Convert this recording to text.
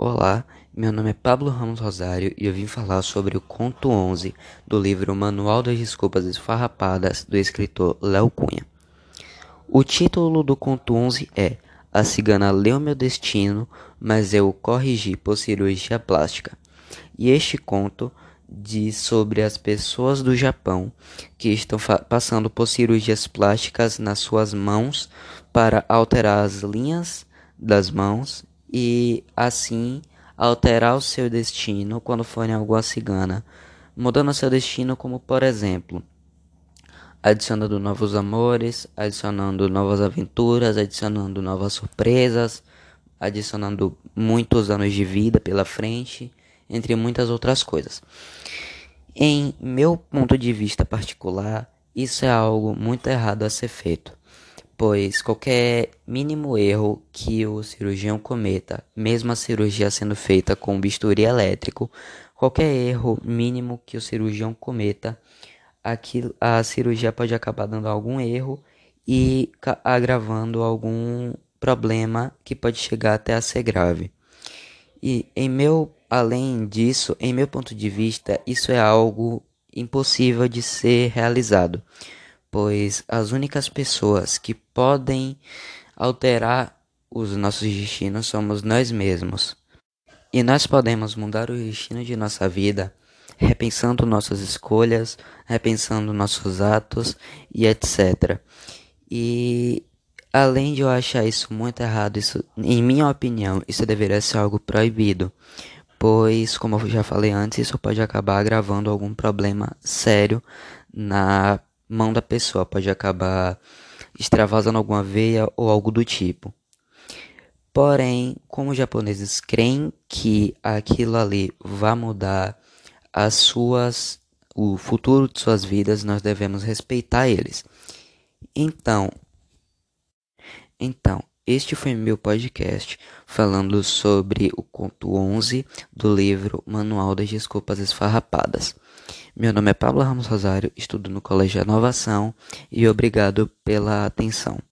Olá, meu nome é Pablo Ramos Rosário e eu vim falar sobre o conto 11 do livro Manual das Desculpas Esfarrapadas do escritor Léo Cunha. O título do conto 11 é A cigana leu meu destino, mas eu o corrigi por cirurgia plástica. E este conto diz sobre as pessoas do Japão que estão passando por cirurgias plásticas nas suas mãos para alterar as linhas das mãos e assim alterar o seu destino quando forem alguma cigana, mudando seu destino como por exemplo, adicionando novos amores, adicionando novas aventuras, adicionando novas surpresas, adicionando muitos anos de vida pela frente, entre muitas outras coisas. Em meu ponto de vista particular, isso é algo muito errado a ser feito pois qualquer mínimo erro que o cirurgião cometa, mesmo a cirurgia sendo feita com bisturi elétrico, qualquer erro mínimo que o cirurgião cometa, aquilo, a cirurgia pode acabar dando algum erro e agravando algum problema que pode chegar até a ser grave. E em meu, além disso, em meu ponto de vista, isso é algo impossível de ser realizado pois as únicas pessoas que podem alterar os nossos destinos somos nós mesmos. E nós podemos mudar o destino de nossa vida repensando nossas escolhas, repensando nossos atos e etc. E além de eu achar isso muito errado, isso, em minha opinião, isso deveria ser algo proibido, pois, como eu já falei antes, isso pode acabar agravando algum problema sério na mão da pessoa, pode acabar extravasando alguma veia ou algo do tipo. Porém, como os japoneses creem que aquilo ali vai mudar as suas o futuro de suas vidas, nós devemos respeitar eles. Então, então, este foi meu podcast falando sobre o conto 11 do livro Manual das Desculpas Esfarrapadas. Meu nome é Pablo Ramos Rosário, estudo no Colégio Inovação e obrigado pela atenção.